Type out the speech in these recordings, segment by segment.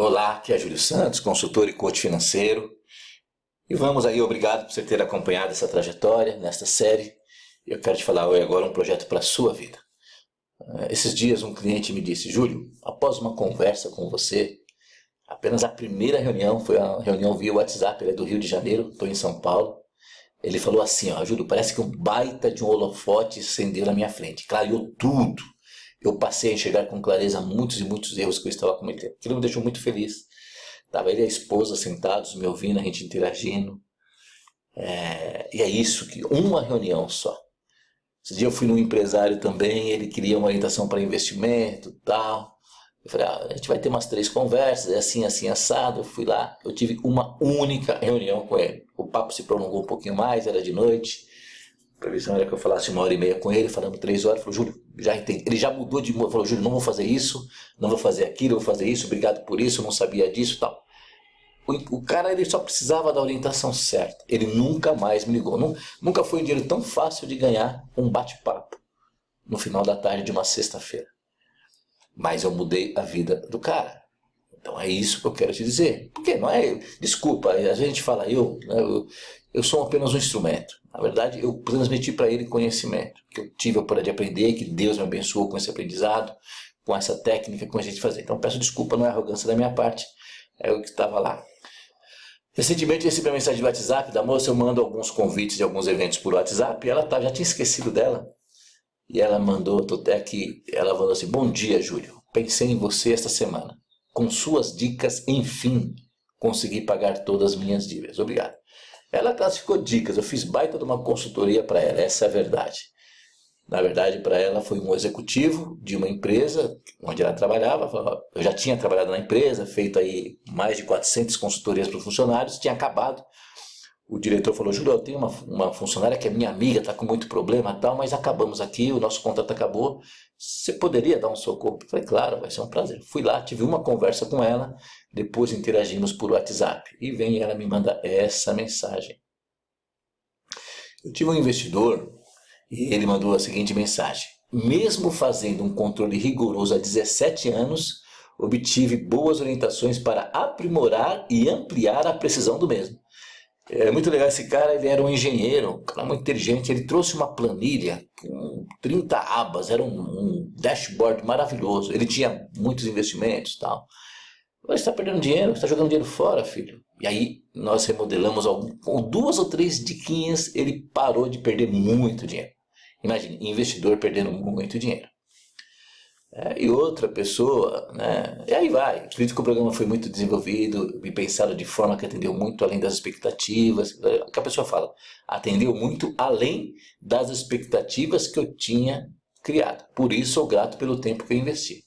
Olá, aqui é Júlio Santos, consultor e coach financeiro. E vamos aí, obrigado por você ter acompanhado essa trajetória nesta série. Eu quero te falar hoje agora um projeto para a sua vida. Eh, esses dias um cliente me disse, Júlio, após uma conversa com você, apenas a primeira reunião, foi a reunião via WhatsApp, ele é do Rio de Janeiro, estou em São Paulo. Ele falou assim, ó, Júlio, parece que um baita de um holofote acendeu na minha frente, clareou tudo eu passei a enxergar com clareza muitos e muitos erros que eu estava cometendo. Aquilo me deixou muito feliz. Estava ele e a esposa sentados, me ouvindo, a gente interagindo. É, e é isso, que uma reunião só. Esse dia eu fui num empresário também, ele queria uma orientação para investimento tal. Eu falei, ah, a gente vai ter umas três conversas, é assim, assim, assado. Eu fui lá, eu tive uma única reunião com ele. O papo se prolongou um pouquinho mais, era de noite. A previsão era que eu falasse uma hora e meia com ele, falando três horas. Falou, Júlio, já entendi. Ele já mudou de falou, Júlio, não vou fazer isso, não vou fazer aquilo, vou fazer isso, obrigado por isso, não sabia disso tal. O, o cara ele só precisava da orientação certa. Ele nunca mais me ligou. Nunca foi um dinheiro tão fácil de ganhar um bate-papo no final da tarde de uma sexta-feira. Mas eu mudei a vida do cara. Então é isso que eu quero te dizer. Porque não é. Desculpa, a gente fala eu, né, eu, eu sou apenas um instrumento. Na verdade, eu transmiti para ele conhecimento que eu tive a oportunidade de aprender, que Deus me abençoou com esse aprendizado, com essa técnica, com a gente fazer. Então peço desculpa, não é arrogância da minha parte, é o que estava lá. Recentemente recebi uma mensagem de WhatsApp da moça, eu mando alguns convites de alguns eventos por WhatsApp, e ela tá, já tinha esquecido dela. E ela mandou, até aqui, ela falou assim: Bom dia, Júlio. Pensei em você esta semana. Com suas dicas, enfim, consegui pagar todas as minhas dívidas. Obrigado. Ela classificou dicas, eu fiz baita de uma consultoria para ela, essa é a verdade. Na verdade, para ela foi um executivo de uma empresa onde ela trabalhava. Eu já tinha trabalhado na empresa, feito aí mais de 400 consultorias para funcionários, tinha acabado. O diretor falou: Júlio, eu tenho uma, uma funcionária que é minha amiga, está com muito problema tal, mas acabamos aqui, o nosso contrato acabou. Você poderia dar um socorro? Eu falei: Claro, vai ser um prazer. Fui lá, tive uma conversa com ela, depois interagimos por WhatsApp. E vem ela me manda essa mensagem. Eu tive um investidor e ele mandou a seguinte mensagem: Mesmo fazendo um controle rigoroso há 17 anos, obtive boas orientações para aprimorar e ampliar a precisão do mesmo. É muito legal esse cara, ele era um engenheiro, um cara muito inteligente, ele trouxe uma planilha com 30 abas, era um, um dashboard maravilhoso. Ele tinha muitos investimentos e tal. Você está perdendo dinheiro, está jogando dinheiro fora, filho. E aí nós remodelamos algum, com duas ou três diquinhas, ele parou de perder muito dinheiro. Imagine, investidor perdendo muito dinheiro. É, e outra pessoa, né? E aí vai. Acredito que o programa foi muito desenvolvido e pensado de forma que atendeu muito além das expectativas. Que a pessoa fala, atendeu muito além das expectativas que eu tinha criado. Por isso sou grato pelo tempo que eu investi.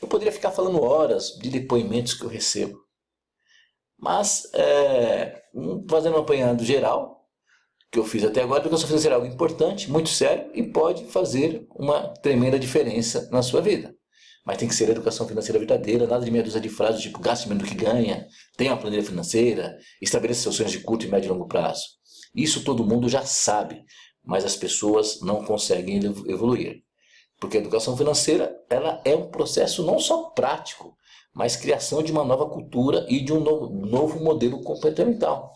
Eu poderia ficar falando horas de depoimentos que eu recebo. Mas, é, fazendo um apanhado geral, que eu fiz até agora, porque eu estou fazendo algo importante, muito sério e pode fazer uma tremenda diferença na sua vida. Mas tem que ser educação financeira verdadeira, nada de meia dúzia de frases tipo gaste menos do que ganha, tenha uma planilha financeira, estabeleça seus sonhos de curto, médio e longo prazo. Isso todo mundo já sabe, mas as pessoas não conseguem evoluir. Porque a educação financeira ela é um processo não só prático, mas criação de uma nova cultura e de um novo, novo modelo comportamental.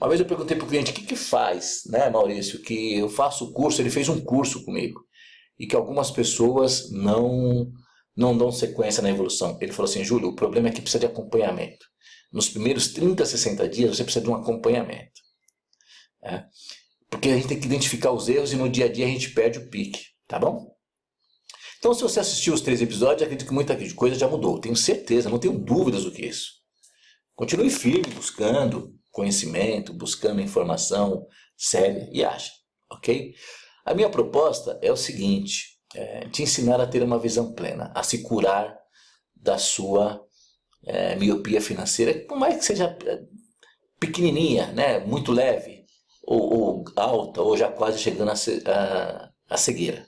Uma vez eu perguntei para o cliente o que, que faz, né, Maurício, que eu faço o curso, ele fez um curso comigo, e que algumas pessoas não, não dão sequência na evolução. Ele falou assim, Júlio, o problema é que precisa de acompanhamento. Nos primeiros 30, 60 dias você precisa de um acompanhamento. Né? Porque a gente tem que identificar os erros e no dia a dia a gente perde o pique, tá bom? Então, se você assistiu os três episódios, acredito que muita coisa já mudou. Tenho certeza, não tenho dúvidas do que isso. Continue firme buscando conhecimento, buscando informação séria e acha, ok? A minha proposta é o seguinte: é, te ensinar a ter uma visão plena, a se curar da sua é, miopia financeira, por mais que seja é, pequenininha, né, muito leve, ou, ou alta, ou já quase chegando a cegueira.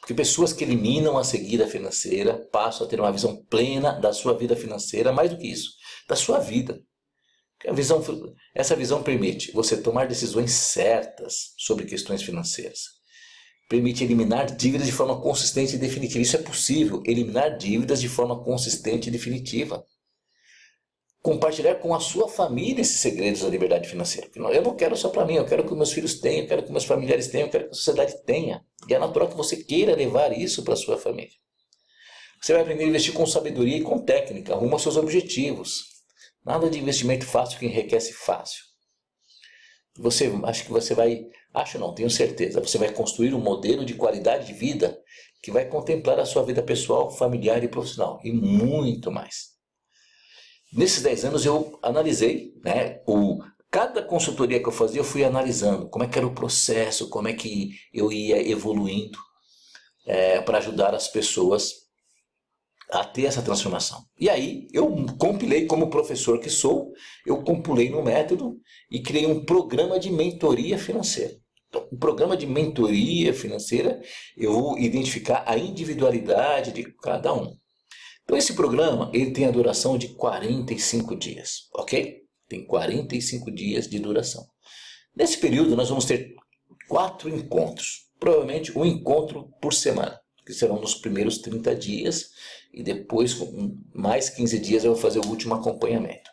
Porque pessoas que eliminam a cegueira financeira passam a ter uma visão plena da sua vida financeira, mais do que isso, da sua vida. A visão, essa visão permite você tomar decisões certas sobre questões financeiras. Permite eliminar dívidas de forma consistente e definitiva. Isso é possível, eliminar dívidas de forma consistente e definitiva. compartilhar com a sua família esses segredos da liberdade financeira. Eu não quero só para mim, eu quero que meus filhos tenham, eu quero que meus familiares tenham, eu quero que a sociedade tenha. E é natural que você queira levar isso para a sua família. Você vai aprender a investir com sabedoria e com técnica, rumo aos seus objetivos. Nada de investimento fácil que enriquece fácil. Você acho que você vai, acho não, tenho certeza, você vai construir um modelo de qualidade de vida que vai contemplar a sua vida pessoal, familiar e profissional e muito mais. Nesses 10 anos eu analisei, né, o, cada consultoria que eu fazia eu fui analisando como é que era o processo, como é que eu ia evoluindo é, para ajudar as pessoas a ter essa transformação. E aí eu compilei como professor que sou, eu compilei no método e criei um programa de mentoria financeira. Então, o programa de mentoria financeira, eu vou identificar a individualidade de cada um. Então esse programa ele tem a duração de 45 dias, ok? Tem 45 dias de duração. Nesse período nós vamos ter quatro encontros, provavelmente um encontro por semana, que serão nos primeiros 30 dias e depois com mais 15 dias eu vou fazer o último acompanhamento.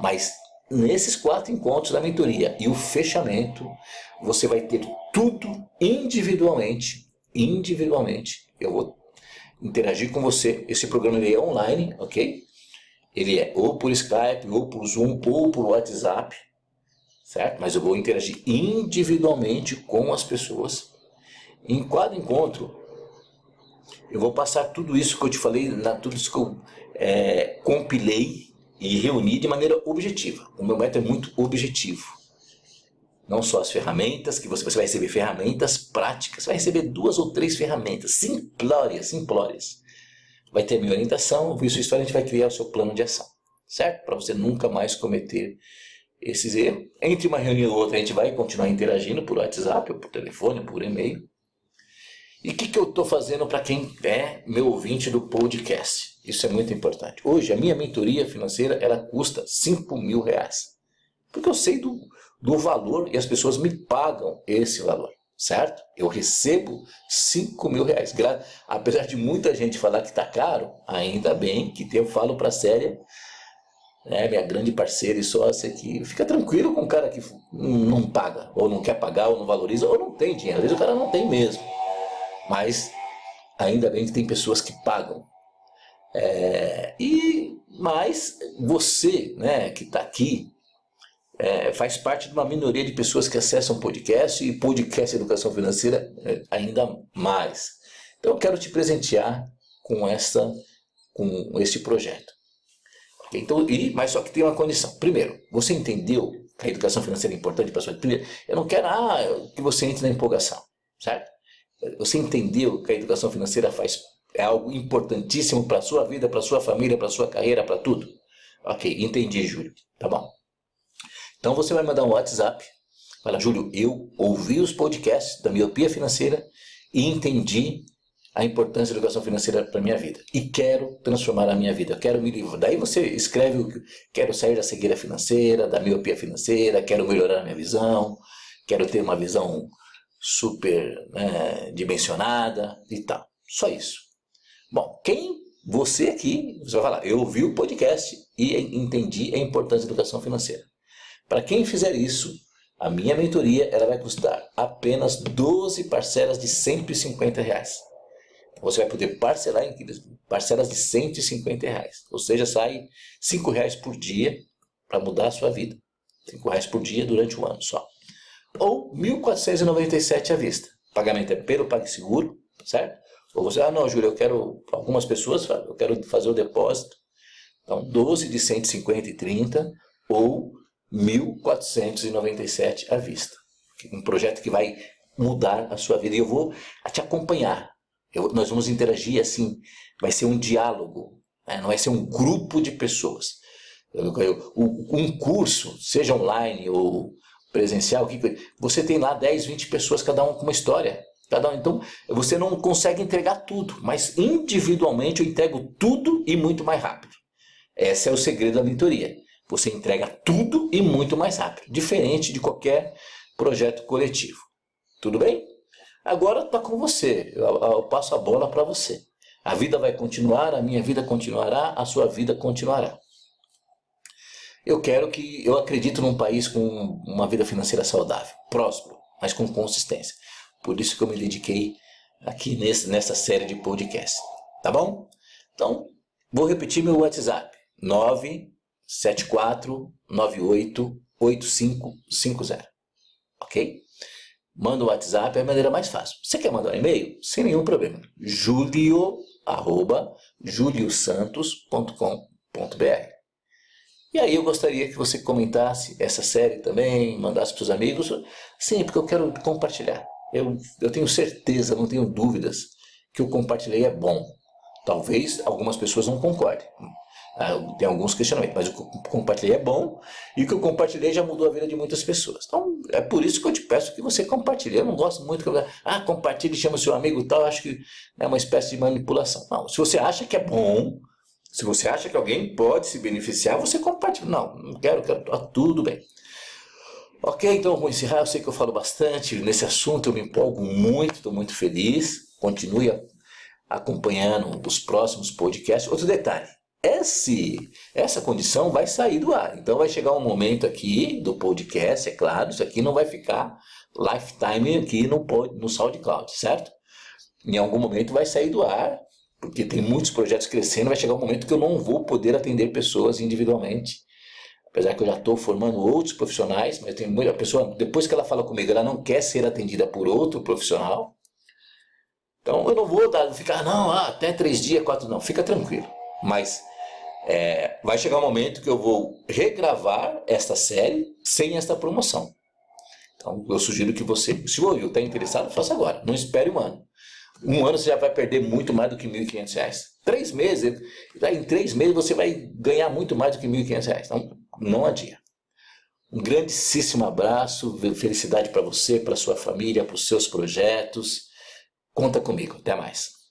Mas nesses quatro encontros da mentoria e o fechamento, você vai ter tudo individualmente, individualmente. Eu vou interagir com você. Esse programa ele é online, ok? Ele é ou por Skype, ou por Zoom, ou por WhatsApp, certo? Mas eu vou interagir individualmente com as pessoas. Em cada encontro, eu vou passar tudo isso que eu te falei, na, tudo isso que eu é, compilei e reuni de maneira objetiva. O meu método é muito objetivo. Não só as ferramentas, que você, você vai receber ferramentas práticas, vai receber duas ou três ferramentas simplórias, simplórias. Vai ter minha orientação, viu sua história, a gente vai criar o seu plano de ação, certo? Para você nunca mais cometer esses erros. Entre uma reunião e outra, a gente vai continuar interagindo por WhatsApp, ou por telefone, ou por e-mail. E o que, que eu estou fazendo para quem é meu ouvinte do podcast? Isso é muito importante. Hoje, a minha mentoria financeira, ela custa 5 mil reais. Porque eu sei do, do valor e as pessoas me pagam esse valor, certo? Eu recebo 5 mil reais. Apesar de muita gente falar que está caro, ainda bem que eu falo para a séria, né, minha grande parceira e sócia, que fica tranquilo com o cara que não paga, ou não quer pagar, ou não valoriza, ou não tem dinheiro. Às vezes o cara não tem mesmo. Mas ainda bem que tem pessoas que pagam. É, e mas você, né, que está aqui, é, faz parte de uma minoria de pessoas que acessam podcast e podcast educação financeira é, ainda mais. Então eu quero te presentear com essa com esse projeto. Então, e, mas só que tem uma condição. Primeiro, você entendeu que a educação financeira é importante para a sua vida? Eu não quero ah, que você entre na empolgação, certo? Você entendeu que a educação financeira faz é algo importantíssimo para a sua vida, para a sua família, para a sua carreira, para tudo? Ok, entendi, Júlio. Tá bom. Então você vai mandar um WhatsApp. Fala, Júlio, eu ouvi os podcasts da miopia financeira e entendi a importância da educação financeira para minha vida e quero transformar a minha vida. Eu quero me livrar. Daí você escreve o que quero sair da cegueira financeira, da miopia financeira, quero melhorar a minha visão, quero ter uma visão super né, dimensionada e tal. Só isso. Bom, quem você aqui, você vai falar, eu ouvi o podcast e entendi a importância da educação financeira. Para quem fizer isso, a minha mentoria ela vai custar apenas 12 parcelas de 150 reais. Você vai poder parcelar em parcelas de 150 reais. Ou seja, sai 5 reais por dia para mudar a sua vida. 5 reais por dia durante um ano só ou 1.497 à vista. Pagamento é pelo PagSeguro, certo? Ou você, ah não, Júlio, eu quero, algumas pessoas, eu quero fazer o depósito. Então, 12 de 150 e 30 ou 1.497 à vista. Um projeto que vai mudar a sua vida. E eu vou te acompanhar. Eu, nós vamos interagir assim, vai ser um diálogo, né? não vai ser um grupo de pessoas. Eu, eu, um curso, seja online ou presencial, você tem lá 10, 20 pessoas, cada um com uma história. Cada um, então, você não consegue entregar tudo, mas individualmente eu entrego tudo e muito mais rápido. Esse é o segredo da mentoria. Você entrega tudo e muito mais rápido, diferente de qualquer projeto coletivo. Tudo bem? Agora está com você. Eu, eu passo a bola para você. A vida vai continuar, a minha vida continuará, a sua vida continuará. Eu quero que. Eu acredito num país com uma vida financeira saudável, próspero, mas com consistência. Por isso que eu me dediquei aqui nesse, nessa série de podcasts. Tá bom? Então, vou repetir meu WhatsApp: 974988550. Ok? Manda o WhatsApp, é a maneira mais fácil. Você quer mandar um e-mail? Sem nenhum problema. julio, arroba, juliosantos.com.br E aí eu gostaria que você comentasse essa série também, mandasse para os amigos. Sim, porque eu quero compartilhar. Eu, eu tenho certeza, não tenho dúvidas, que o compartilhei é bom. Talvez algumas pessoas não concordem. Ah, tem alguns questionamentos, mas o que eu compartilhei é bom e o que eu compartilhei já mudou a vida de muitas pessoas. Então é por isso que eu te peço que você compartilhe. Eu não gosto muito que eu, ah, compartilhe, chama seu amigo tal, acho que é uma espécie de manipulação. Não, se você acha que é bom, se você acha que alguém pode se beneficiar, você compartilha. Não, não quero, quero, tá tudo bem. Ok, então vou encerrar. Eu sei que eu falo bastante nesse assunto, eu me empolgo muito, estou muito feliz. Continue acompanhando os próximos podcasts. Outro detalhe, esse, essa condição vai sair do ar. Então vai chegar um momento aqui do podcast, é claro, isso aqui não vai ficar lifetime aqui no, no SoundCloud, certo? Em algum momento vai sair do ar, porque tem muitos projetos crescendo, vai chegar um momento que eu não vou poder atender pessoas individualmente. Apesar que eu já estou formando outros profissionais, mas tem muita pessoa, depois que ela fala comigo, ela não quer ser atendida por outro profissional. Então eu não vou dar, ficar, não, ah, até três dias, quatro, não, fica tranquilo. Mas é, vai chegar um momento que eu vou regravar esta série sem esta promoção. Então eu sugiro que você, se o está interessado, faça agora. Não espere um ano. Um ano você já vai perder muito mais do que R$ 1.500. Três meses, em três meses você vai ganhar muito mais do que R$ 1.500. Então não adia. Um grandíssimo abraço, felicidade para você, para sua família, para os seus projetos. Conta comigo. Até mais.